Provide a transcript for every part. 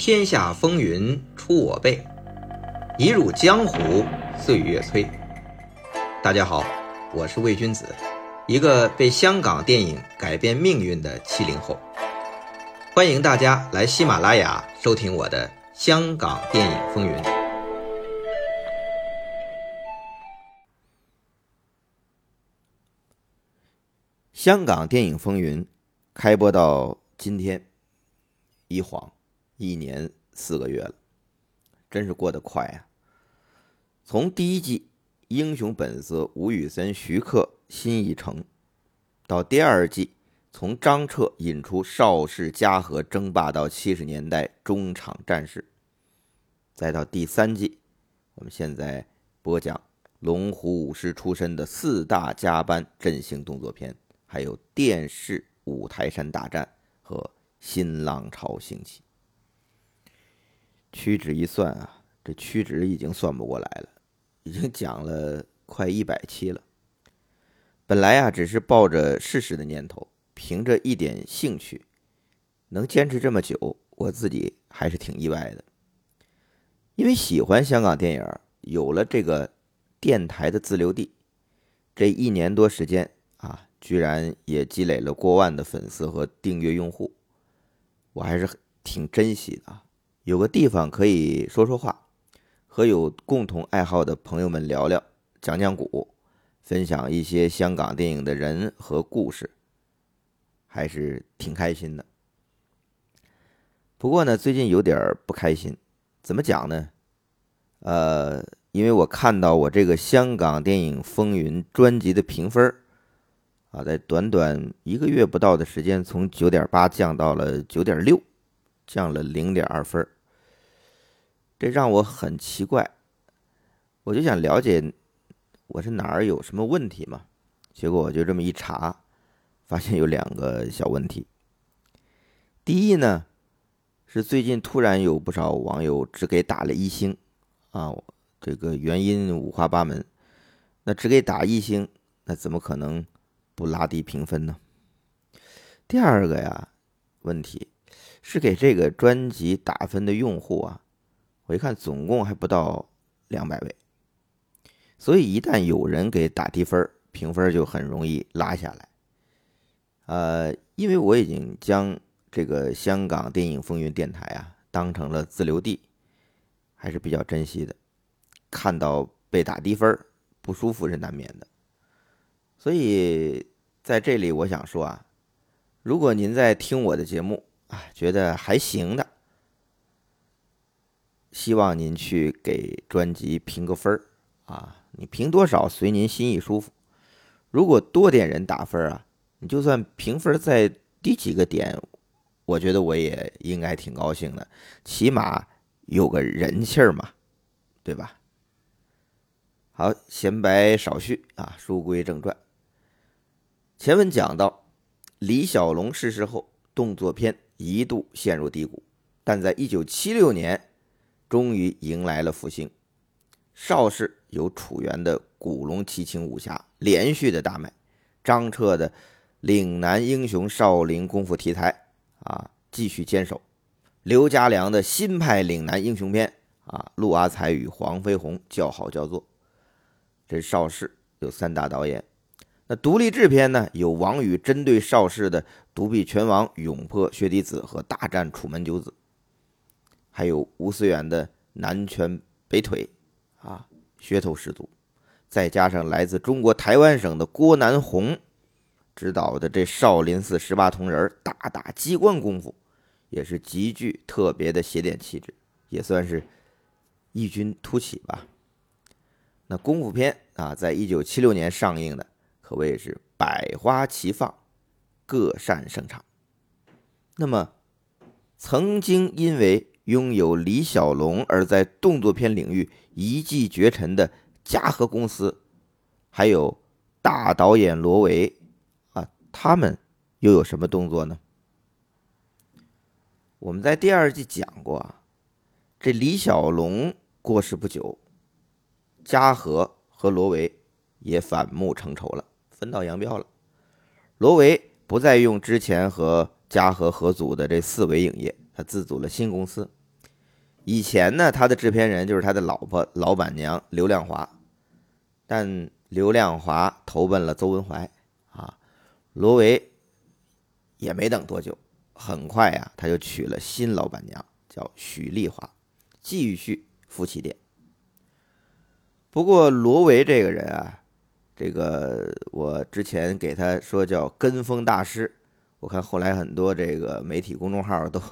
天下风云出我辈，一入江湖岁月催。大家好，我是魏君子，一个被香港电影改变命运的七零后。欢迎大家来喜马拉雅收听我的《香港电影风云》。香港电影风云开播到今天，一晃一年四个月了，真是过得快啊！从第一季《英雄本色》吴宇森、徐克、新义成，到第二季从张彻引出邵氏嘉禾争霸到七十年代中场战事，再到第三季，我们现在播讲龙虎武师出身的四大家班振兴动作片。还有电视五台山大战和新浪潮兴起，屈指一算啊，这屈指已经算不过来了，已经讲了快一百期了。本来啊，只是抱着试试的念头，凭着一点兴趣，能坚持这么久，我自己还是挺意外的。因为喜欢香港电影，有了这个电台的自留地，这一年多时间啊。居然也积累了过万的粉丝和订阅用户，我还是挺珍惜的啊！有个地方可以说说话，和有共同爱好的朋友们聊聊、讲讲古，分享一些香港电影的人和故事，还是挺开心的。不过呢，最近有点不开心，怎么讲呢？呃，因为我看到我这个香港电影风云专辑的评分啊，在短短一个月不到的时间，从九点八降到了九点六，降了零点二分这让我很奇怪，我就想了解我是哪儿有什么问题嘛？结果我就这么一查，发现有两个小问题。第一呢，是最近突然有不少网友只给打了一星，啊，这个原因五花八门。那只给打一星，那怎么可能？不拉低评分呢？第二个呀，问题是给这个专辑打分的用户啊，我一看总共还不到两百位，所以一旦有人给打低分，评分就很容易拉下来。呃，因为我已经将这个香港电影风云电台啊当成了自留地，还是比较珍惜的。看到被打低分，不舒服是难免的，所以。在这里，我想说啊，如果您在听我的节目啊，觉得还行的，希望您去给专辑评个分儿啊，你评多少随您心意舒服。如果多点人打分啊，你就算评分再低几个点，我觉得我也应该挺高兴的，起码有个人气儿嘛，对吧？好，闲白少叙啊，书归正传。前文讲到，李小龙逝世后，动作片一度陷入低谷，但在一九七六年，终于迎来了复兴。邵氏有楚原的古龙奇情武侠连续的大卖，张彻的岭南英雄少林功夫题材啊继续坚守，刘家良的新派岭南英雄片啊陆阿才与黄飞鸿叫好叫座。这邵氏有三大导演。那独立制片呢？有王宇针对邵氏的《独臂拳王》《勇破薛弟子》和《大战楚门九子》，还有吴思远的《南拳北腿》，啊，噱头十足。再加上来自中国台湾省的郭南红指导的这《少林寺十八铜人》，大打机关功夫，也是极具特别的邪典气质，也算是异军突起吧。那功夫片啊，在一九七六年上映的。可谓是百花齐放，各擅胜场。那么，曾经因为拥有李小龙而在动作片领域一骑绝尘的嘉禾公司，还有大导演罗维啊，他们又有什么动作呢？我们在第二季讲过啊，这李小龙过世不久，嘉禾和罗维也反目成仇了。分道扬镳了，罗维不再用之前和嘉禾合组的这四维影业，他自组了新公司，以前呢，他的制片人就是他的老婆老板娘刘亮华，但刘亮华投奔了邹文怀啊，罗维也没等多久，很快呀，他就娶了新老板娘，叫许丽华，继续夫妻店。不过罗维这个人啊，这个我之前给他说叫跟风大师，我看后来很多这个媒体公众号都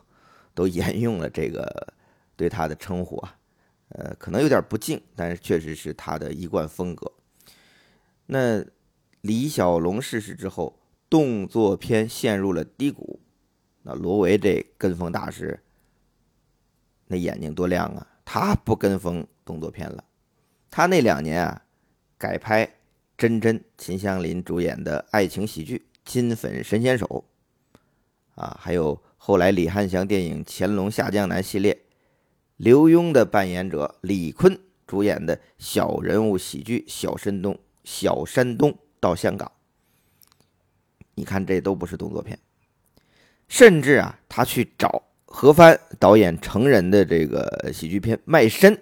都沿用了这个。对他的称呼啊，呃，可能有点不敬，但是确实是他的一贯风格。那李小龙逝世之后，动作片陷入了低谷。那罗维这跟风大师，那眼睛多亮啊！他不跟风动作片了，他那两年啊，改拍真真、秦香林主演的爱情喜剧《金粉神仙手》，啊，还有后来李汉祥电影《乾隆下江南》系列。刘墉的扮演者李坤主演的小人物喜剧《小山东》，小山东到香港，你看这都不是动作片，甚至啊，他去找何帆导演成人的这个喜剧片《卖身》，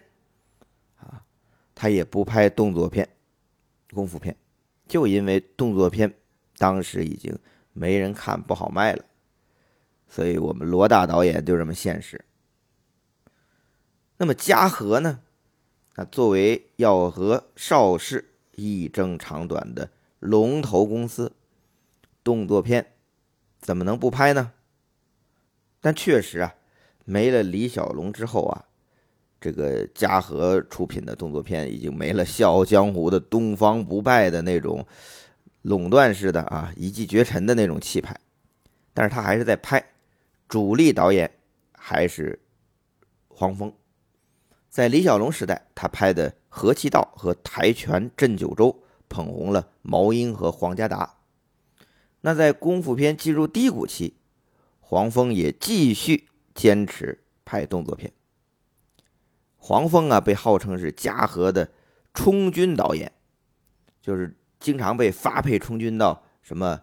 啊，他也不拍动作片、功夫片，就因为动作片当时已经没人看，不好卖了，所以我们罗大导演就这么现实。那么嘉禾呢？啊，作为要和邵氏一争长短的龙头公司，动作片怎么能不拍呢？但确实啊，没了李小龙之后啊，这个嘉禾出品的动作片已经没了《笑傲江湖》的东方不败的那种垄断式的啊一骑绝尘的那种气派，但是他还是在拍，主力导演还是黄峰。在李小龙时代，他拍的《和气道》和《跆拳镇九州》捧红了毛英和黄家达。那在功夫片进入低谷期，黄峰也继续坚持拍动作片。黄蜂啊，被号称是嘉禾的充军导演，就是经常被发配充军到什么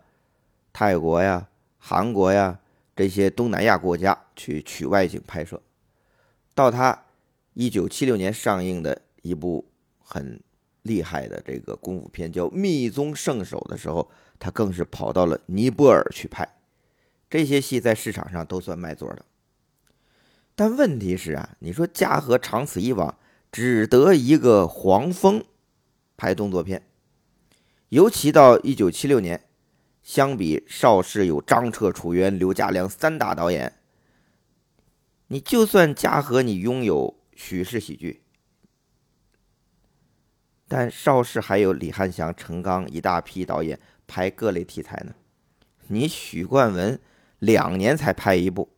泰国呀、韩国呀这些东南亚国家去取外景拍摄。到他。一九七六年上映的一部很厉害的这个功夫片叫《密宗圣手》的时候，他更是跑到了尼泊尔去拍。这些戏在市场上都算卖座的。但问题是啊，你说嘉禾长此以往只得一个黄蜂拍动作片，尤其到一九七六年，相比邵氏有张彻、楚原、刘家良三大导演，你就算嘉禾你拥有。许氏喜剧，但邵氏还有李汉祥、陈刚一大批导演拍各类题材呢。你许冠文两年才拍一部，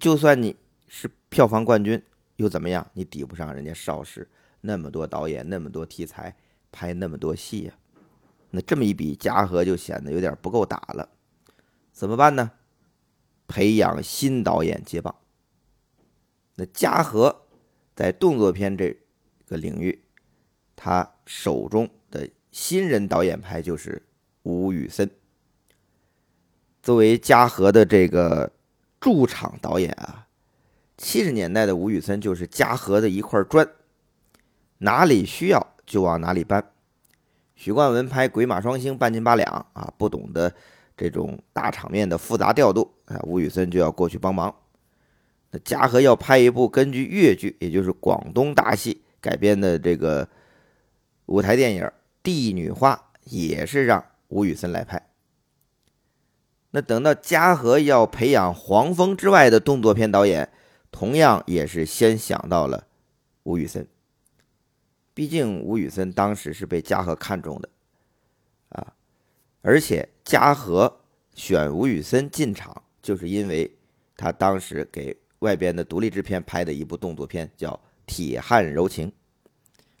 就算你是票房冠军又怎么样？你抵不上人家邵氏那么多导演、那么多题材拍那么多戏呀。那这么一比，嘉禾就显得有点不够打了。怎么办呢？培养新导演接棒。那嘉禾。在动作片这个领域，他手中的新人导演派就是吴宇森。作为嘉禾的这个驻场导演啊，七十年代的吴宇森就是嘉禾的一块砖，哪里需要就往哪里搬。许冠文拍《鬼马双星》半斤八两啊，不懂得这种大场面的复杂调度啊，吴宇森就要过去帮忙。那嘉禾要拍一部根据粤剧，也就是广东大戏改编的这个舞台电影《帝女花》，也是让吴宇森来拍。那等到嘉禾要培养黄蜂之外的动作片导演，同样也是先想到了吴宇森。毕竟吴宇森当时是被嘉禾看中的啊，而且嘉禾选吴宇森进场，就是因为他当时给。外边的独立制片拍的一部动作片叫《铁汉柔情》，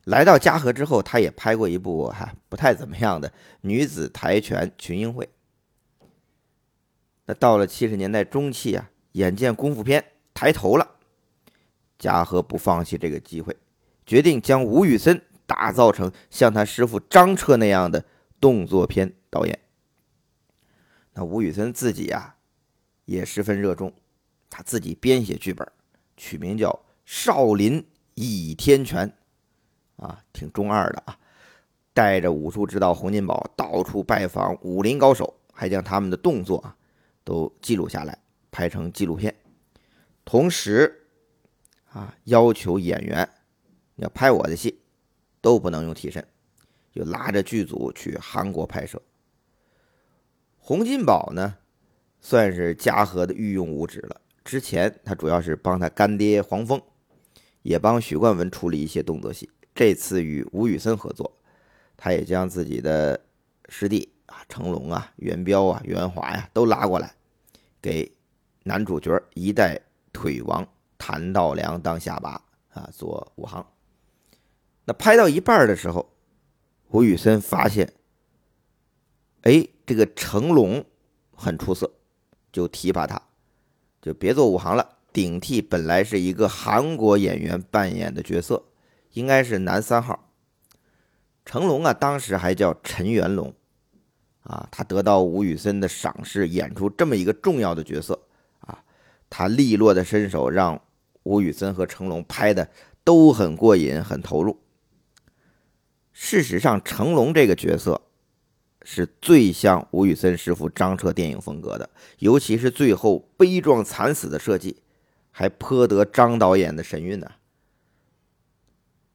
来到嘉禾之后，他也拍过一部哈不太怎么样的女子跆拳群英会。那到了七十年代中期啊，眼见功夫片抬头了，嘉禾不放弃这个机会，决定将吴宇森打造成像他师傅张彻那样的动作片导演。那吴宇森自己啊，也十分热衷。他自己编写剧本，取名叫《少林倚天拳，啊，挺中二的啊。带着武术指导洪金宝到处拜访武林高手，还将他们的动作啊都记录下来，拍成纪录片。同时，啊，要求演员要拍我的戏都不能用替身，就拉着剧组去韩国拍摄。洪金宝呢，算是嘉禾的御用武指了。之前他主要是帮他干爹黄蜂，也帮许冠文处理一些动作戏。这次与吴宇森合作。他也将自己的师弟啊，成龙啊、元彪啊、袁华呀都拉过来，给男主角一代腿王谭道良当下巴啊，做武行。那拍到一半的时候，吴宇森发现，哎，这个成龙很出色，就提拔他，就别做武行了，顶替本来是一个韩国演员扮演的角色，应该是男三号。成龙啊，当时还叫陈元龙，啊，他得到吴宇森的赏识，演出这么一个重要的角色，他利落的身手让吴宇森和成龙拍的都很过瘾，很投入。事实上，成龙这个角色是最像吴宇森师傅张彻电影风格的，尤其是最后悲壮惨死的设计，还颇得张导演的神韵呢。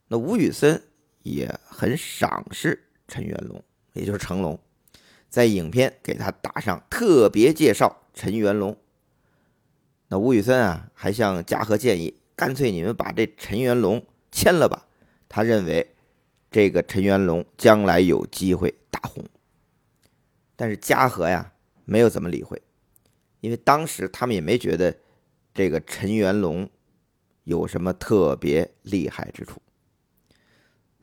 那吴宇森。也很赏识陈元龙，也就是成龙，在影片给他打上特别介绍陈元龙。那吴宇森啊，还向嘉禾建议，干脆你们把这陈元龙签了吧。他认为这个陈元龙将来有机会大红。但是嘉禾呀，没有怎么理会，因为当时他们也没觉得这个陈元龙有什么特别厉害之处。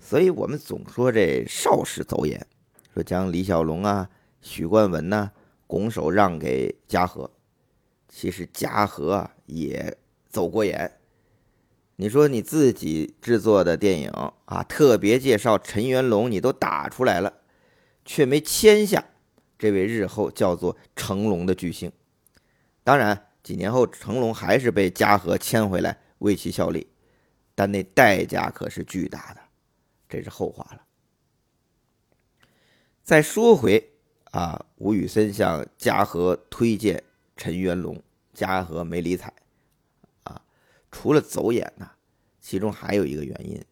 所以我们总说这邵氏走眼，说将李小龙啊、许冠文呐拱手让给嘉禾，其实嘉禾也走过眼。你说你自己制作的电影啊，特别介绍陈元龙，你都打出来了，却没签下这位日后叫做成龙的巨星。当然，几年后成龙还是被嘉禾签回来为其效力，但那代价可是巨大的。这是后话了。再说回啊，吴宇森向嘉禾推荐陈元龙，嘉禾没理睬。啊，除了走眼呢，其中还有一个原因，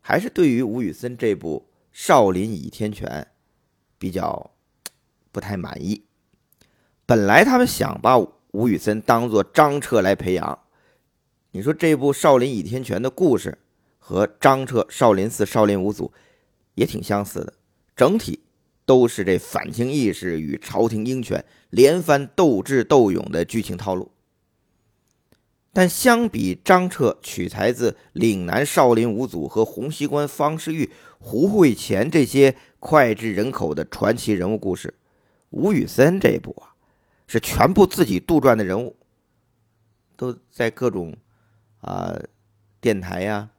还是对于吴宇森这部《少林倚天拳》比较不太满意。本来他们想把吴宇森当做张彻来培养，你说这部《少林倚天拳》的故事。和张彻少林寺少林五祖也挺相似的，整体都是这反清义士与朝廷鹰犬连番斗智斗勇的剧情套路。但相比张彻取材自岭南少林五祖和洪熙官方世玉、胡慧乾这些脍炙人口的传奇人物故事，吴宇森这部啊，是全部自己杜撰的人物，都在各种啊电台呀。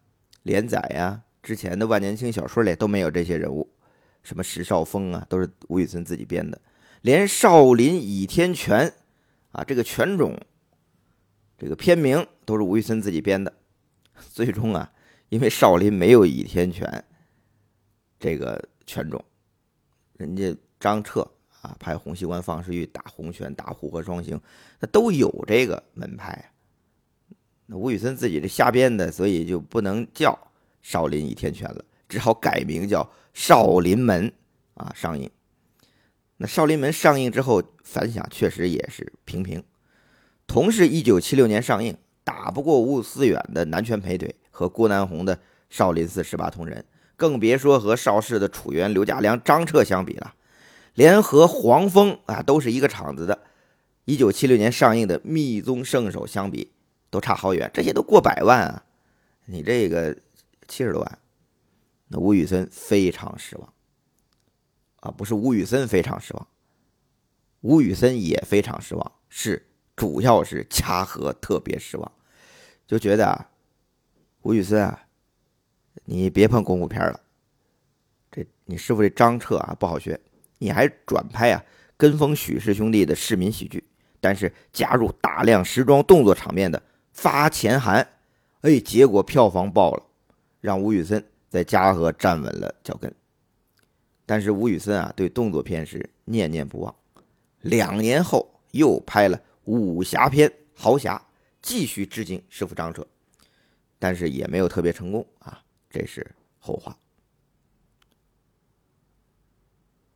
连载呀，之前的万年青小说里都没有这些人物，什么石少峰啊，都是吴宇森自己编的。连少林倚天拳啊，这个拳种，这个片名都是吴宇森自己编的。最终啊，因为少林没有倚天拳这个拳种，人家张彻啊，派洪熙官方世玉打洪拳、打虎鹤双形，那都有这个门派。那吴宇森自己这瞎编的，所以就不能叫少林倚天拳了，只好改名叫少林门啊。上映，那少林门上映之后反响确实也是平平。同是一九七六年上映，打不过吴思远的南拳北腿和郭南红的少林寺十八铜人，更别说和邵氏的楚原、刘家良、张彻相比了。连和黄蜂啊都是一个厂子的，一九七六年上映的密宗圣手相比。都差好远，这些都过百万啊！你这个七十多万，那吴宇森非常失望啊！不是吴宇森非常失望，吴宇森也非常失望，是主要是嘉禾特别失望，就觉得啊，吴宇森啊，你别碰功夫片了，这你师傅这张彻啊不好学，你还转拍啊，跟风许氏兄弟的市民喜剧，但是加入大量时装动作场面的。发钱寒哎，结果票房爆了，让吴宇森在嘉禾站稳了脚跟。但是吴宇森啊，对动作片是念念不忘，两年后又拍了武侠片《豪侠》，继续致敬师傅张彻，但是也没有特别成功啊，这是后话。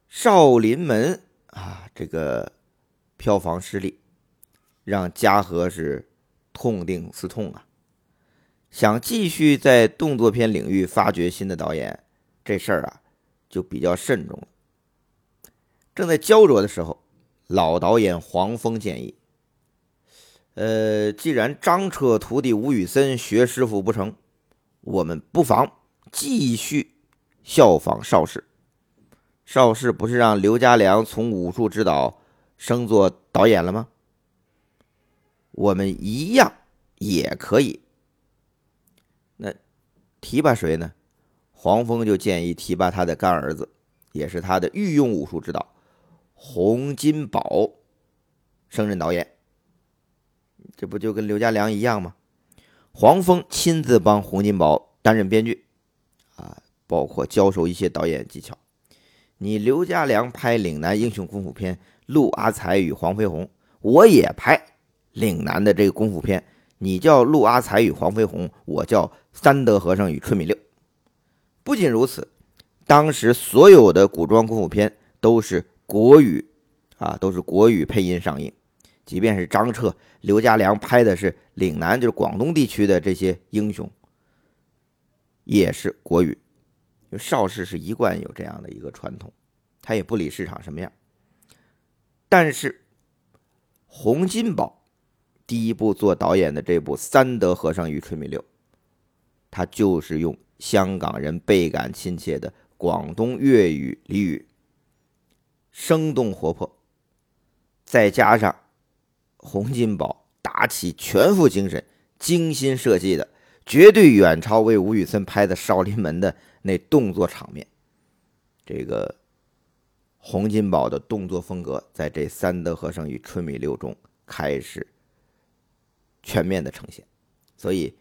少林门啊，这个票房失利，让嘉禾是痛定思痛啊，想继续在动作片领域发掘新的导演，这事儿啊就比较慎重了。正在焦灼的时候，老导演黄峰建议：“呃，既然张彻徒弟吴宇森学师傅不成，我们不妨继续效仿邵氏。”邵氏不是让刘家良从武术指导升做导演了吗？我们一样也可以。提拔谁呢？黄峰就建议提拔他的干儿子，也是他的御用武术指导洪金宝升任导演。这不就跟刘家良一样吗？黄峰亲自帮洪金宝担任编剧，啊，包括教授一些导演技巧。你刘家良拍岭南英雄功夫片《陆阿才与黄飞鸿》，我也拍岭南的这个功夫片。你叫陆阿才与黄飞鸿，我叫三德和尚与春米六。不仅如此，当时所有的古装功夫片都是国语啊，都是国语配音上映。即便是张彻、刘家良拍的是岭南，就是广东地区的这些英雄，也是国语。就邵氏是一贯有这样的一个传统，他也不理市场什么样。但是洪金宝第一部做导演的这部《三德和尚与春米六》，他就是用香港人倍感亲切的广东粤语俚语，生动活泼，再加上洪金宝打起全副精神、精心设计的，绝对远超为吴宇森拍的《少林门》的。那动作场面，这个洪金宝的动作风格，在这《三德和尚与春米六》中开始全面的呈现。所以，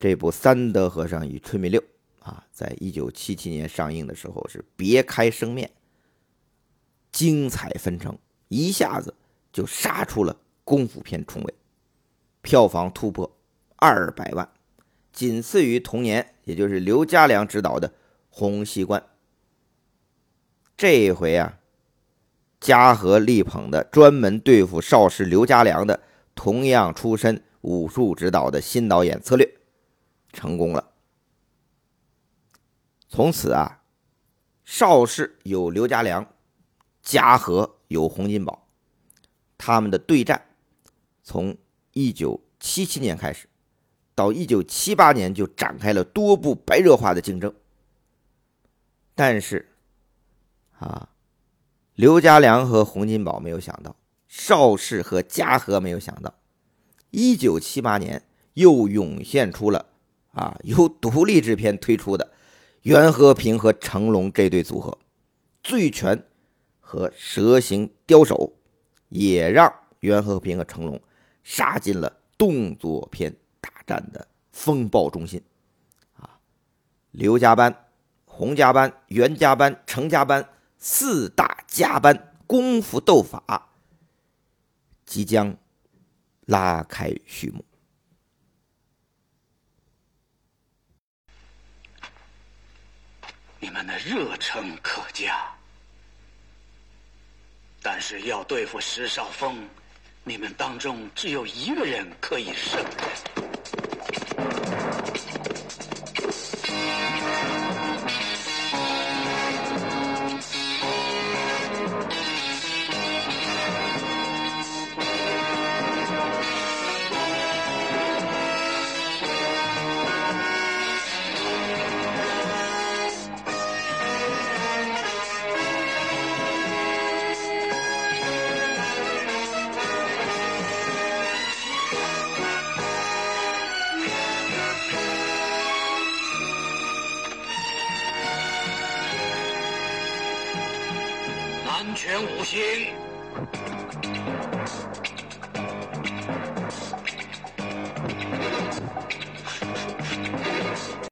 这部《三德和尚与春米六》啊，在一九七七年上映的时候是别开生面，精彩纷呈，一下子就杀出了功夫片重围，票房突破二百万。仅次于同年，也就是刘家良执导的《洪熙官》。这一回啊，嘉禾力捧的专门对付邵氏刘家良的同样出身武术指导的新导演策略成功了。从此啊，邵氏有刘家良，嘉禾有洪金宝，他们的对战从一九七七年开始。到一九七八年就展开了多部白热化的竞争，但是，啊，刘家良和洪金宝没有想到，邵氏和嘉禾没有想到，一九七八年又涌现出了啊由独立制片推出的袁和平和成龙这对组合，《醉拳》和《蛇形刁手》，也让袁和平和成龙杀进了动作片大。战的风暴中心，啊，刘家班、洪家班、袁家班、程家班四大家班功夫斗法即将拉开序幕。你们的热诚可嘉，但是要对付石少峰，你们当中只有一个人可以胜任。行。